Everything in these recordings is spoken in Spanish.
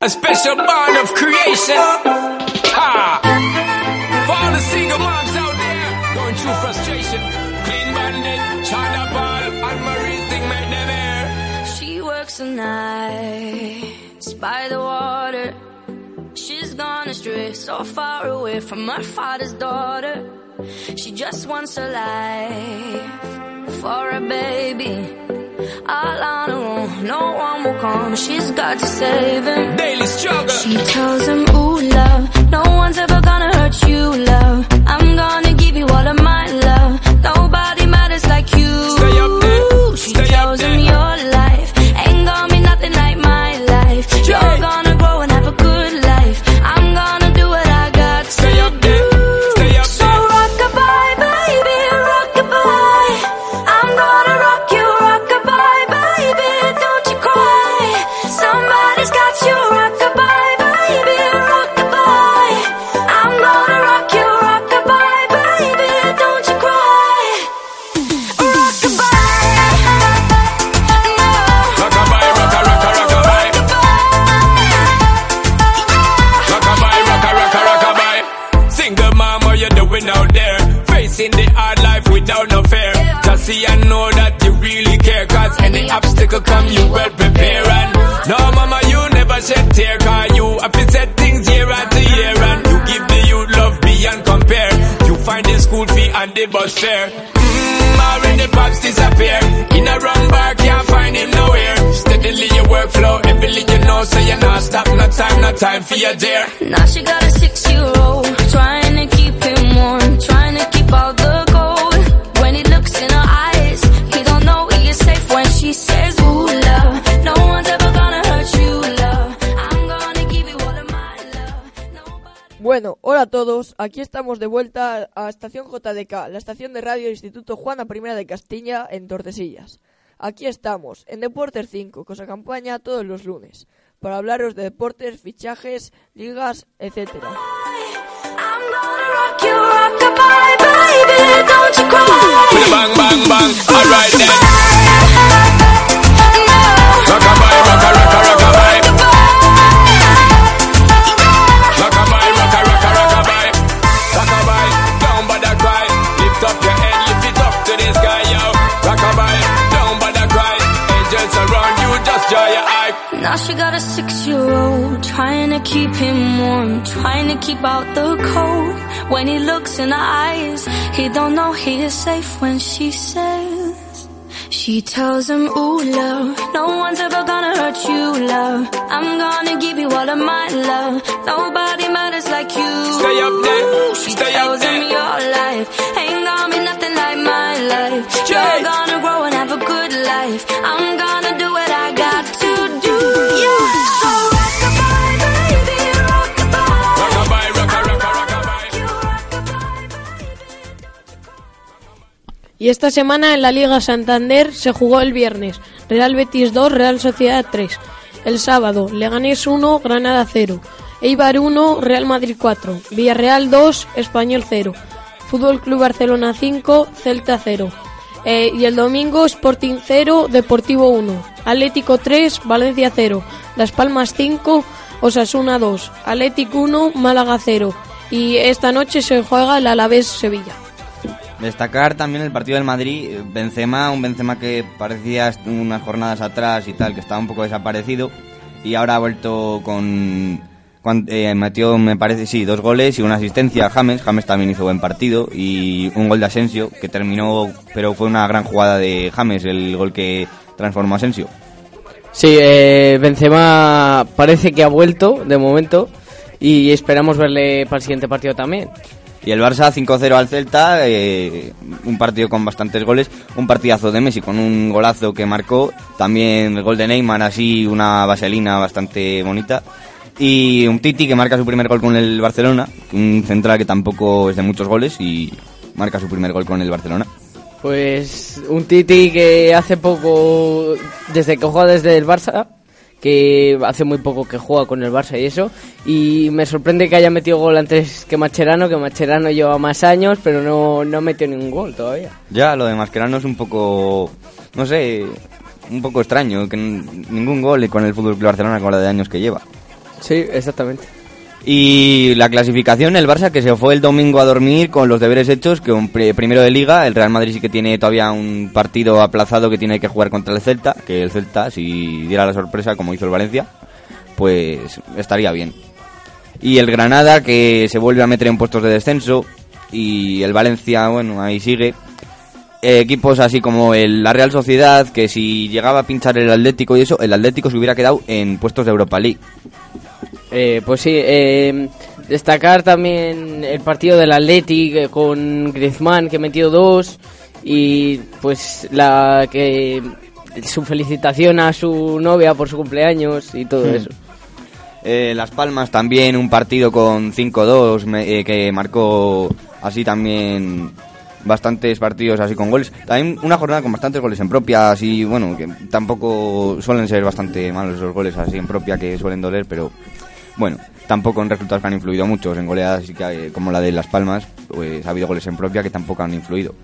A special bond of creation. Ha! For all the single moms out there going through frustration. Clean bandit, China ball, and Marie thing made them air. She works the nights by the water. She's gone astray, so far away from her father's daughter. She just wants a life for a baby. All on her own, no one will come. She's got to save him. Daily struggle. She tells him, Ooh, love, no one's ever gonna hurt you, love. I'm gonna give you all of my time, for your dear. Now she got a six-year-old trying to keep him warm, trying to keep out the cold. When he looks in her eyes, he don't know he is safe when she says, "Ooh, love, no one's ever gonna hurt you, love. I'm gonna give you all of my love." Nobody Bueno, hola a todos, aquí estamos de vuelta a Estación JDK, la estación de radio del Instituto Juana I de Castilla en Tordesillas. Aquí estamos, en Deportes 5, que os acompaña todos los lunes, para hablaros de deportes, fichajes, ligas, etcétera. She tells him, ooh, love, no one's ever gonna hurt you, love. I'm gonna give you all of my love. Nobody matters like you. Stay up there, Y esta semana en la Liga Santander se jugó el viernes. Real Betis 2, Real Sociedad 3. El sábado, Leganés 1, Granada 0. Eibar 1, Real Madrid 4. Villarreal 2, Español 0. Fútbol Club Barcelona 5, Celta 0. Eh, y el domingo, Sporting 0, Deportivo 1. Atlético 3, Valencia 0. Las Palmas 5, Osasuna 2. Atlético 1, Málaga 0. Y esta noche se juega el Alavés Sevilla. Destacar también el partido del Madrid, eh, Benzema, un Benzema que parecía unas jornadas atrás y tal, que estaba un poco desaparecido y ahora ha vuelto con... cuan- eh, metió, me parece, sí, dos goles y una asistencia a James. James también hizo buen partido y un gol de Asensio que terminó, pero fue una gran jugada de James, el gol que transformó Asensio. Sí, eh, Benzema parece que ha vuelto de momento y esperamos verle para el siguiente partido también. Y el Barça 5-0 al Celta, eh, un partido con bastantes goles, un partidazo de Messi con un golazo que marcó, también el gol de Neymar, así una vaselina bastante bonita. Y un Titi que marca su primer gol con el Barcelona, un central que tampoco es de muchos goles y marca su primer gol con el Barcelona. Pues un Titi que hace poco, desde que juega desde el Barça, que hace muy poco que juega con el Barça y eso, y me sorprende que haya metido gol antes que Macherano, que Macherano lleva más años, pero no, no metió ningún gol todavía. Ya, lo de Mascherano es un poco, no sé, un poco extraño, que ningún gol con el Fútbol Barcelona con la de años que lleva. Sí, exactamente. Y la clasificación, el Barça que se fue el domingo a dormir con los deberes hechos, que un pri- primero de liga, el Real Madrid sí que tiene todavía un partido aplazado que tiene que jugar contra el Celta, que el Celta, si diera la sorpresa como hizo el Valencia, pues estaría bien. Y el Granada que se vuelve a meter en puestos de descenso, y el Valencia, bueno, ahí sigue. Eh, equipos así como el, la Real Sociedad, que si llegaba a pinchar el Atlético y eso, el Atlético se hubiera quedado en puestos de Europa League. Eh, pues sí, eh, destacar también el partido del Athletic eh, con Griezmann que metió dos y pues la que su felicitación a su novia por su cumpleaños y todo Hmm. eso. Eh, Las Palmas también, un partido con 5-2 me- eh, que marcó así también bastantes partidos así con goles. También una jornada con bastantes goles en propia, así bueno, que tampoco suelen ser bastante malos esos goles así en propia que suelen doler, pero bueno, tampoco en resultados que han influido muchos, en goleadas así que, eh, como la de Las Palmas, pues ha habido goles en propia que tampoco han influido.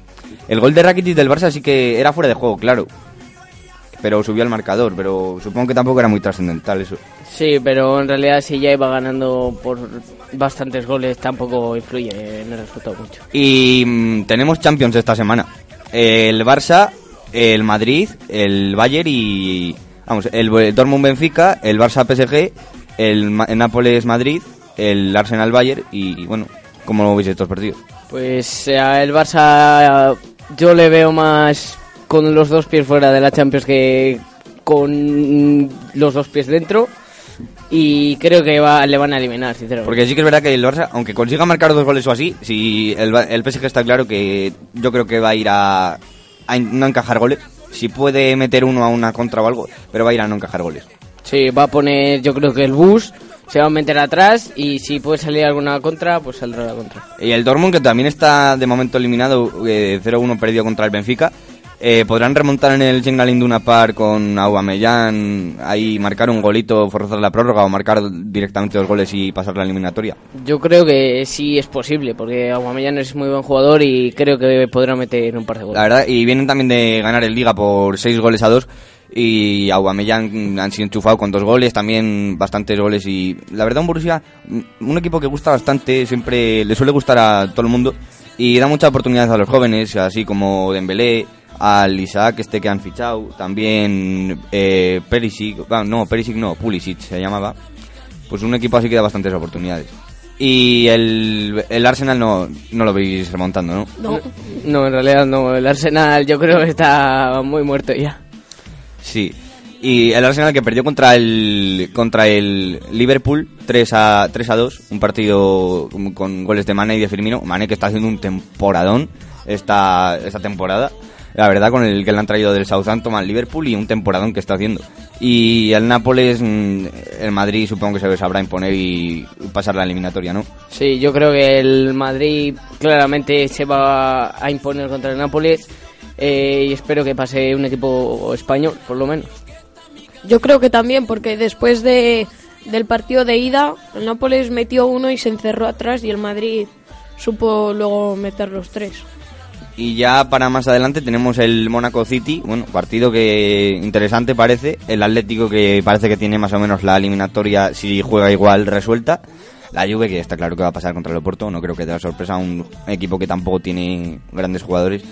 El gol de Rakitic del Barça sí que era fuera de juego, claro. Pero subió al marcador, pero supongo que tampoco era muy trascendental eso. Sí, pero en realidad si ya iba ganando por bastantes goles tampoco influye en el resultado mucho. Y mm, tenemos Champions esta semana. El Barça, el Madrid, el Bayern y... Vamos, el, el Dortmund Benfica, el Barça PSG, el, el Nápoles Madrid, el Arsenal Bayern y, y, bueno, ¿cómo veis estos partidos? Pues eh, el Barça yo le veo más con los dos pies fuera de la Champions que con los dos pies dentro y creo que va, le van a eliminar, sinceramente. Porque sí que es verdad que el Barça, aunque consiga marcar dos goles o así, si el, el PSG está claro que yo creo que va a ir a, a no encajar goles. Si puede meter uno a una contra o algo, pero va a ir a no encajar goles. Sí, va a poner yo creo que el bus se va a meter atrás y si puede salir alguna contra, pues saldrá la contra. Y el Dortmund, que también está de momento eliminado, eh, 0-1 perdido contra el Benfica, eh, podrán remontar en el Chengalin Duna Park con Aubameyang, ahí marcar un golito, forzar la prórroga o marcar directamente dos goles y pasar la eliminatoria. Yo creo que sí es posible, porque Aguamellán es muy buen jugador y creo que podrá meter un par de goles. La verdad, y vienen también de ganar el Liga por 6 goles a 2 y Aubameyang han sido enchufado con dos goles, también bastantes goles y la verdad un Borussia, un equipo que gusta bastante, siempre le suele gustar a todo el mundo y da mucha oportunidad a los jóvenes, así como Dembélé, al Isaac este que han fichado, también eh, Perisic, no, Perisic no, Pulisic se llamaba, pues un equipo así que da bastantes oportunidades. Y el, el Arsenal no, no lo veis remontando, ¿no? No. No, en realidad no. El Arsenal yo creo que está muy muerto ya. Sí. Y el Arsenal que perdió contra el contra el Liverpool 3 a 3 a 2, un partido con, con goles de Mane y de Firmino. Mane que está haciendo un temporadón esta esta temporada. La verdad con el que le han traído del Southampton al Liverpool y un temporadón que está haciendo. Y el Nápoles, mm, el Madrid supongo que se sabrá imponer y pasar la eliminatoria, ¿no? Sí, yo creo que el Madrid claramente se va a imponer contra el Nápoles eh, y espero que pase un equipo español, por lo menos. Yo creo que también, porque después de, del partido de ida, el Nápoles metió uno y se encerró atrás y el Madrid supo luego meter los tres. Y ya para más adelante tenemos el Monaco City, bueno, partido que interesante parece, el Atlético que parece que tiene más o menos la eliminatoria si juega igual resuelta, la Juve que está claro que va a pasar contra el Oporto, no creo que dé sorpresa a un equipo que tampoco tiene grandes jugadores.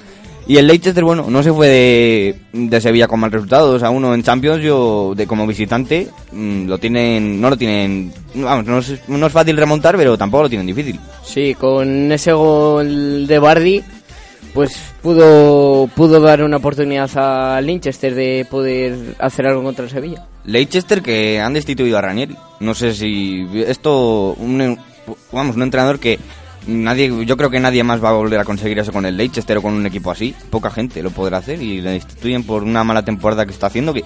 Y el Leicester, bueno, no se fue de, de Sevilla con mal resultado, o sea, uno en Champions, yo de como visitante, mm, lo tienen, no lo tienen, vamos, no es, no es fácil remontar, pero tampoco lo tienen difícil. Sí, con ese gol de Bardi, pues pudo, pudo dar una oportunidad a Linchester de poder hacer algo contra el Sevilla. Leicester que han destituido a Ranieri. No sé si esto un vamos, un entrenador que Nadie, yo creo que nadie más va a volver a conseguir eso con el Leicester o con un equipo así. Poca gente lo podrá hacer y le destituyen por una mala temporada que está haciendo que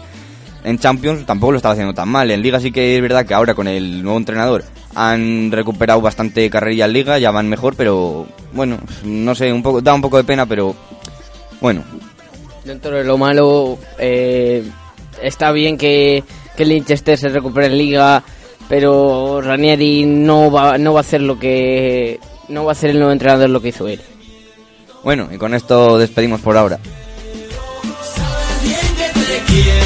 en Champions tampoco lo estaba haciendo tan mal. En Liga sí que es verdad que ahora con el nuevo entrenador han recuperado bastante carrerilla en Liga, ya van mejor, pero bueno, no sé, un poco da un poco de pena, pero bueno. Dentro de lo malo, eh, está bien que, que Leicester se recupere en Liga, pero Ranieri no va, no va a hacer lo que no va a hacer el nuevo entrenador lo que hizo él. Bueno, y con esto despedimos por ahora. bien que te quiero,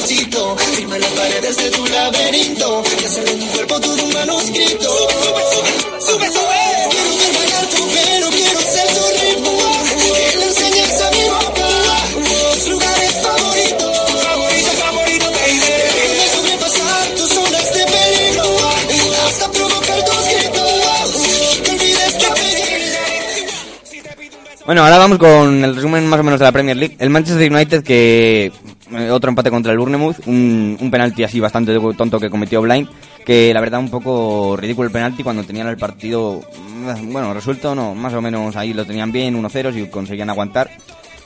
Rosito, firma las paredes de tu laberinto y hacer de mi cuerpo todo un manuscrito. Sube, sube, sube, sube. Quiero ver bailar tu pelo, quiero ser tu ritmo. Que le enseñes a mi boca tus lugares favoritos. Favorito, favorito, baby. Déjame sobrepasar tus zonas de peligro hasta provocar tus gritos. Que olvides que Bueno, ahora vamos con el resumen más o menos de la Premier League. El Manchester United que otro empate contra el Bournemouth, un, un penalti así bastante tonto que cometió Blind, que la verdad un poco ridículo el penalti cuando tenían el partido, mm, bueno, resuelto no, más o menos ahí lo tenían bien, 1-0 y conseguían aguantar.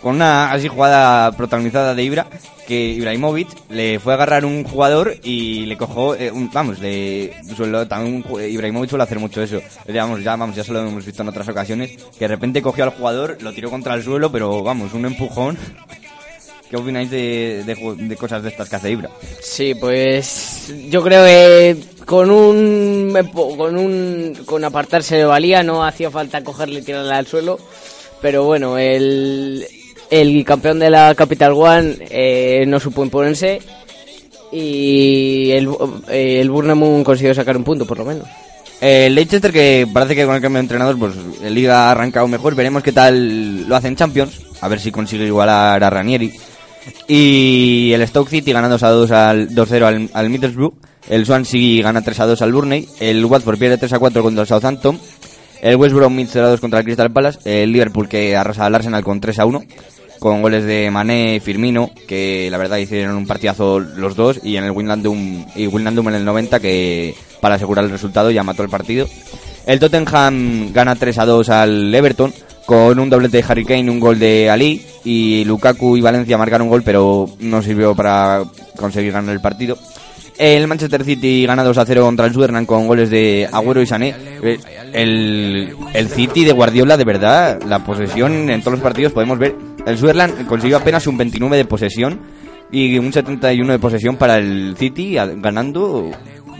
Con una así jugada protagonizada de Ibra, que Ibrahimovic le fue a agarrar un jugador y le cogió, eh, un- vamos, le, suelo- también Ibrahimovic suele hacer mucho eso. Digamos, ya, vamos, ya se lo hemos visto en otras ocasiones, que de repente cogió al jugador, lo tiró contra el suelo, pero vamos, un empujón. ¿Qué opináis de, de de cosas de estas que hace Ibra? Sí, pues yo creo que con un con un con apartarse de valía no hacía falta cogerle y tirarle al suelo, pero bueno, el el campeón de la Capital One eh, no supo imponerse y el eh, el Bournemouth consiguió sacar un punto por lo menos. El Leicester que parece que con el cambio de entrenador pues el Liga ha arrancado mejor, veremos qué tal lo hace en Champions, a ver si consigue igualar a Ranieri. Y el Stoke City gana 2 a 2 al 2-0 al, al Middlesbrough, el Swansea gana 3 a 2 al Burnley, el Watford pierde 3 a 4 contra el Southampton, el West Bromwich 0 a 2 contra el Crystal Palace, el Liverpool que arrasa al Arsenal con 3 a 1 con goles de Mané y Firmino, que la verdad hicieron un partidazo los dos, y en el Wijnaldum, y Wijnaldum en el 90, que para asegurar el resultado ya mató el partido. El Tottenham gana 3 a 2 al Everton, con un doblete de Harry Kane, un gol de Ali, y Lukaku y Valencia marcaron un gol, pero no sirvió para conseguir ganar el partido. El Manchester City gana 2 a 0 contra el Sunderland con goles de Agüero y Sané. Eh, El, el City de Guardiola, de verdad, la posesión en todos los partidos podemos ver. El Sunderland consiguió apenas un 29 de posesión y un 71 de posesión para el City, ganando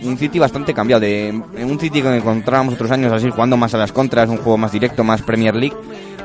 un City bastante cambiado. De un City que encontrábamos otros años así, jugando más a las contras, un juego más directo, más Premier League,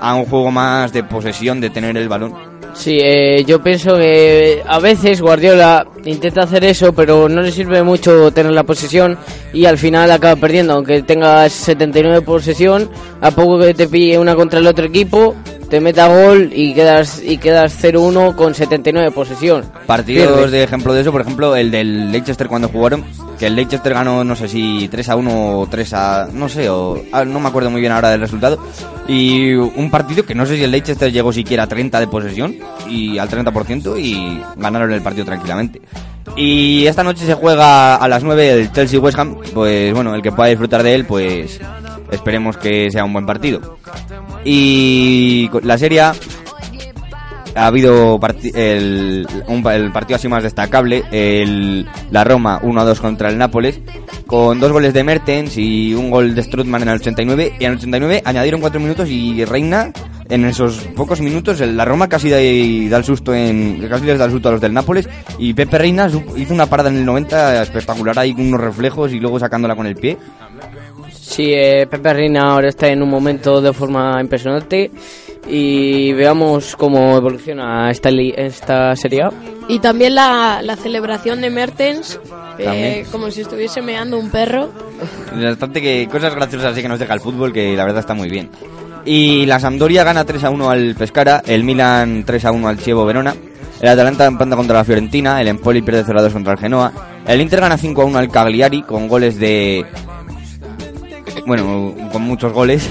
a un juego más de posesión, de tener el balón. Sí, eh, yo pienso que a veces Guardiola intenta hacer eso, pero no le sirve mucho tener la posesión y al final acaba perdiendo. Aunque tengas 79 posesión, a poco que te pille una contra el otro equipo, te meta gol y quedas y quedas 0-1 con 79 posesión. Partidos Pierdes. de ejemplo de eso, por ejemplo, el del Leicester cuando jugaron, que el Leicester ganó, no sé si 3 a 1 o 3 a. no sé, o. ah, no me acuerdo muy bien ahora del resultado. Y un partido que no sé si el Leicester llegó siquiera a 30 de posesión, y al 30%, y ganaron el partido tranquilamente. Y esta noche se juega a las 9 el Chelsea West Ham, pues bueno, el que pueda disfrutar de él, pues esperemos que sea un buen partido. Y la serie ha habido el, partido así más destacable, el, la Roma 1-2 contra el Nápoles, con dos goles de Mertens y un gol de Strutman en el 89, y en el 89 añadieron cuatro minutos y Reina, en esos pocos minutos, el- la Roma casi da, da el susto en, casi les da el susto a los del Nápoles, y Pepe Reina hizo una parada en el 90 espectacular ahí con unos reflejos y luego sacándola con el pie. Sí, eh, Pepe Reina ahora está en un momento de forma impresionante y veamos cómo evoluciona esta, li- esta serie A. Y también la, la celebración de Mertens, eh, como si estuviese meando un perro. Bastante que cosas graciosas así que nos deja el fútbol que la verdad está muy bien. Y la Sampdoria gana 3 a 1 al Pescara, el Milan 3 a 1 al Chievo Verona, el Atalanta empata contra la Fiorentina, el Empoli pierde 0 a 2 contra el Genoa, el Inter gana 5 a 1 al Cagliari con goles de bueno, con muchos goles.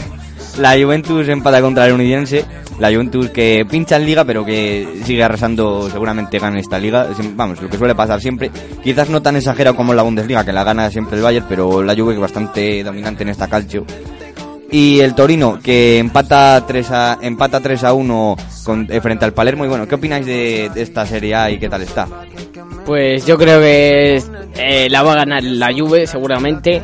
La Juventus empata contra el Unidense. La Juventus que pincha en liga, pero que sigue arrasando, seguramente gana esta liga. Vamos, lo que suele pasar siempre. Quizás no tan exagerado como la Bundesliga, que la gana siempre el Bayern, pero la Juve es bastante dominante en esta calcio. Y el Torino, que empata 3 a, empata 3 a 1 con, eh, frente al Palermo. Y bueno, ¿qué opináis de, de esta Serie A y qué tal está? Pues yo creo que eh, la va a ganar la Juve seguramente.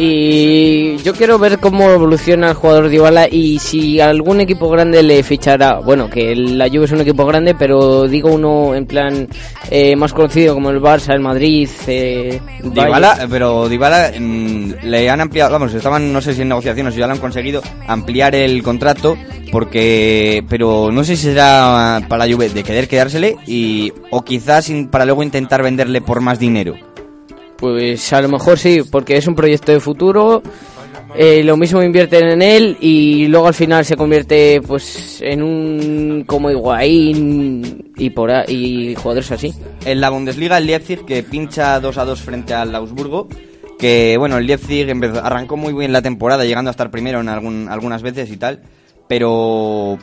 Y yo quiero ver cómo evoluciona el jugador Dybala y si algún equipo grande le fichará. Bueno, que la Juve es un equipo grande, pero digo uno en plan eh, más conocido como el Barça, el Madrid. Eh, Dybala, pero Dybala mm, le han ampliado, vamos, estaban no sé si en negociaciones o ya lo han conseguido ampliar el contrato porque pero no sé si será para la Juve de querer quedársele y o quizás para luego intentar venderle por más dinero. Pues a lo mejor sí, porque es un proyecto de futuro. eh, lo mismo invierten en él y luego al final se convierte pues en un como Higuaín y por ahí, y jugadores así. En la Bundesliga el Leipzig que pincha 2 a 2 frente al Augsburgo que bueno, el Leipzig arrancó muy bien la temporada llegando a estar primero en algún, algunas veces y tal, pero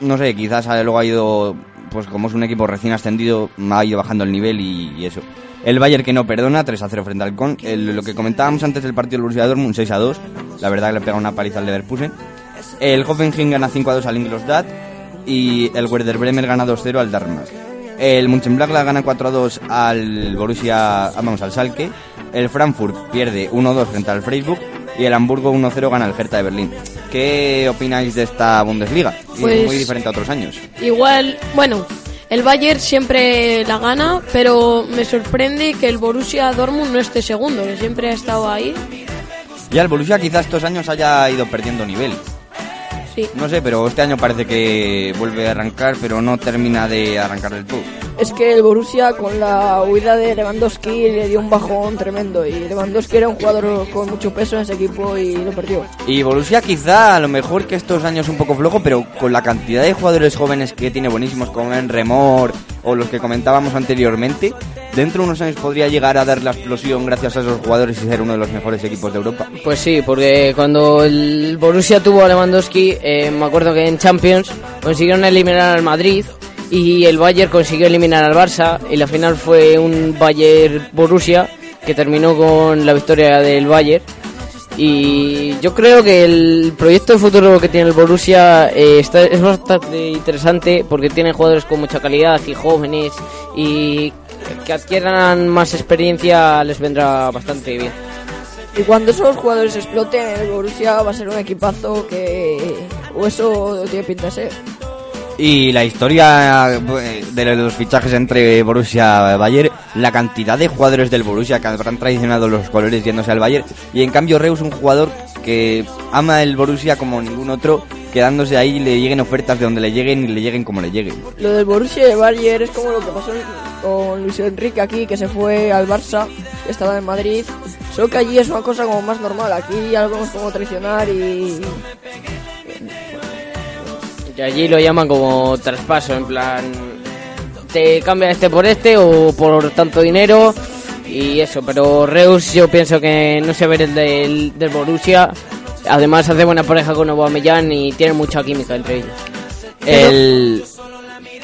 no sé, quizás eh, luego ha ido pues como es un equipo recién ascendido, ha ido bajando el nivel y, y eso. El Bayern que no perdona, 3 a 0 frente al Con. El- lo que comentábamos antes del partido del Borussia Dortmund, 6 a 2. La verdad que le pega una paliza al Leverkusen. El Hoffenheim gana 5 a 2 al Ingolstadt y el Werder Bremer gana 2-0 al Darmstadt. El Mönchengladbach gana 4-2 al Borussia, ah, vamos, al Schalke. El Frankfurt pierde 1-2 frente al Freiburg y el Hamburgo 1-0 gana al Hertha de Berlín. ¿Qué opináis de esta Bundesliga? Pues- muy diferente a otros años. Igual, bueno, el Bayern siempre la gana, pero me sorprende que el Borussia Dortmund no esté segundo, que siempre ha estado ahí. Ya el Borussia quizás estos años haya ido perdiendo nivel. Sí. No sé, pero este año parece que vuelve a arrancar, pero no termina de arrancar del todo. Es que el Borussia con la huida de Lewandowski le dio un bajón tremendo y Lewandowski era un jugador con mucho peso en ese equipo y lo perdió. Y Borussia quizá a lo mejor que estos años un poco flojo, pero con la cantidad de jugadores jóvenes que tiene buenísimos como en Remor o los que comentábamos anteriormente, dentro de unos años podría llegar a dar la explosión gracias a esos jugadores y ser uno de los mejores equipos de Europa. Pues sí, porque cuando el Borussia tuvo a Lewandowski, eh, me acuerdo que en Champions consiguieron eliminar al Madrid y el Bayern consiguió eliminar al Barça y la final fue un Bayern-Borussia que terminó con la victoria del Bayern. Y yo creo que el proyecto de futuro que tiene el Borussia eh, está, es bastante interesante porque tiene jugadores con mucha calidad y jóvenes y que adquieran más experiencia les vendrá bastante bien. Y cuando esos jugadores exploten, el Borussia va a ser un equipazo que... o eso tiene pinta de ser. Y la historia eh, de los fichajes entre Borussia y Bayern, la cantidad de jugadores del Borussia que habrán traicionado los colores yéndose al Bayern. Y en cambio Reus, un jugador que ama el Borussia como ningún otro quedándose ahí y le lleguen ofertas de donde le lleguen y le lleguen como le lleguen. Lo del Borussia de Bayern es como lo que pasó con Luis Enrique aquí, que se fue al Barça, estaba en Madrid. Solo que allí es una cosa como más normal. Aquí lo vemos como traicionar y... Allí lo llaman como traspaso, en plan, te cambia este por este o por tanto dinero y eso, pero Reus yo pienso que no se ve el del, del Borussia, además hace buena pareja con Aubameyang y tiene mucha química entre ellos. El,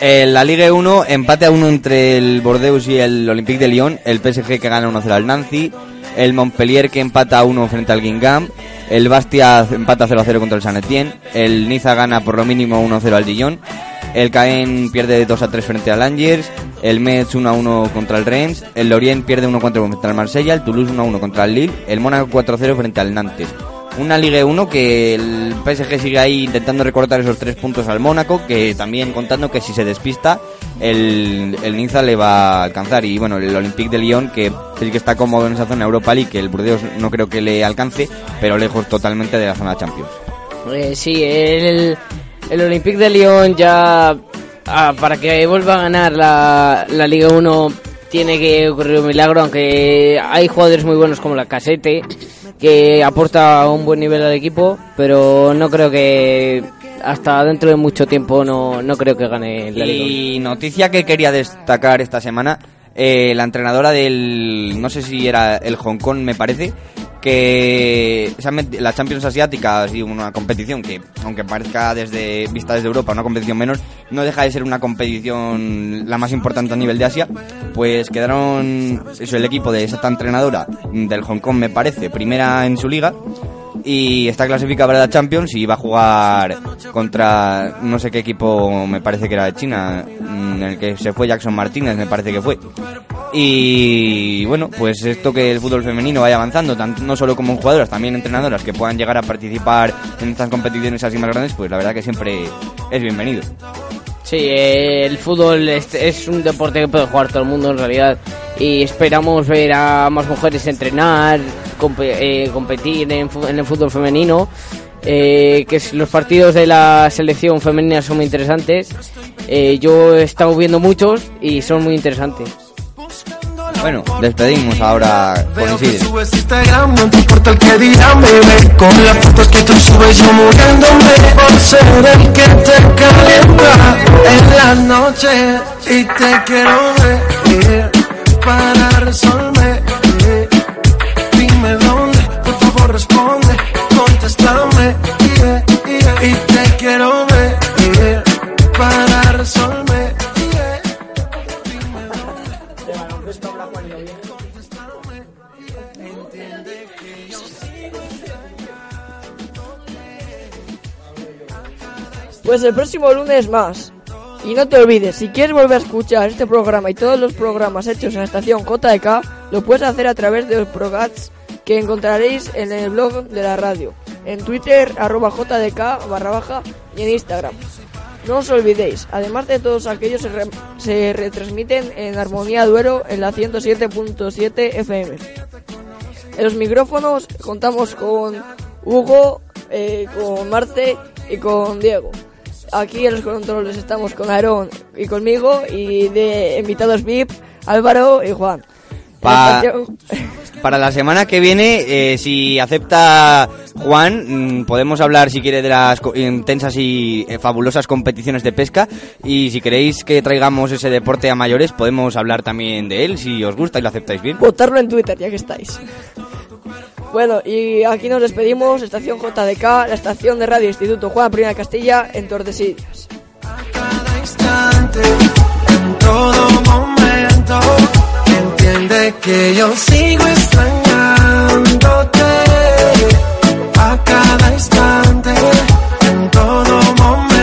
el- la Liga 1, empate a uno entre el Bordeaux y el Olympique de Lyon, el PSG que gana 1-0 al Nancy, el Montpellier que empata a 1 frente al Guingamp, el Bastia empata 0-0 contra el San Etienne, el Niza gana por lo mínimo 1-0 al Dijon, el Caen pierde 2-3 frente al Angers, el Metz 1-1 contra el Reims, el Lorient pierde 1-4 contra el Marsella, el Toulouse 1-1 contra el Lille, el Mónaco 4-0 frente al Nantes. Una Liga 1 que el PSG sigue ahí intentando recortar esos tres puntos al Mónaco, que también contando que si se despista, el, el Niza le va a alcanzar. Y bueno, el Olympique de Lyon, que sí que está cómodo en esa zona Europa League, que el Burdeos no creo que le alcance, pero lejos totalmente de la zona Champions. Eh, sí, el, el Olympique de Lyon ya ah, para que vuelva a ganar la, la Liga 1 tiene que ocurrir un milagro, aunque hay jugadores muy buenos como la Casete que aporta un buen nivel al equipo, pero no creo que hasta dentro de mucho tiempo no, no creo que gane la Liga 1. Y noticia que quería destacar esta semana, eh, la entrenadora del, no sé si era el Hong Kong me parece, que la Champions Asiática ha sido una competición que, aunque parezca desde vista desde Europa una competición menor, no deja de ser una competición la más importante a nivel de Asia, pues quedaron eso, el equipo de esta entrenadora del Hong Kong me parece, primera en su liga, y está clasificada para la Champions y va a jugar contra no sé qué equipo me parece que era de China en el que se fue Jackson Martínez me parece que fue. Y bueno pues esto que el fútbol femenino vaya avanzando no solo como jugadoras también entrenadoras que puedan llegar a participar en estas competiciones así más grandes pues la verdad que siempre es bienvenido. Sí, eh, el fútbol es un deporte que puede jugar todo el mundo en realidad. Y esperamos ver a más mujeres entrenar, eh, competir en, en el fútbol femenino, eh, que los partidos de la selección femenina son muy interesantes. Eh, yo he estado viendo muchos y son muy interesantes. bueno despedimos ahora con subes Instagram, no te importa el que dirán, bebé Con las fotos que tú subes yo muriéndome Por ser el que te calienta en la noche Y te quiero ver para resolver Pues el próximo lunes más. Y no te olvides, si quieres volver a escuchar este programa y todos los programas hechos en la estación JK, lo puedes hacer a través de los prograts que encontraréis en el blog de la radio, en Twitter, arroba JDK barra baja y en Instagram. No os olvidéis, además de todos aquellos se, re- se retransmiten en Armonía Duero en la 107.7 FM. En los micrófonos contamos con Hugo, eh, con Marce y con Diego. Aquí en los controles estamos con Aarón y conmigo y de invitados VIP Álvaro y Juan. Pa- Para la semana que viene, eh, si acepta Juan, mm, podemos hablar si quiere de las intensas y eh, fabulosas competiciones de pesca y si queréis que traigamos ese deporte a mayores podemos hablar también de él si os gusta y lo aceptáis bien. Votarlo en Twitter ya que estáis. Bueno, y aquí nos despedimos, estación JDK, la estación de radio Instituto Juan Primera Castilla en Tordesillas. A cada instante, en todo momento, entiende que yo sigo extrañándote a cada instante, en todo momento.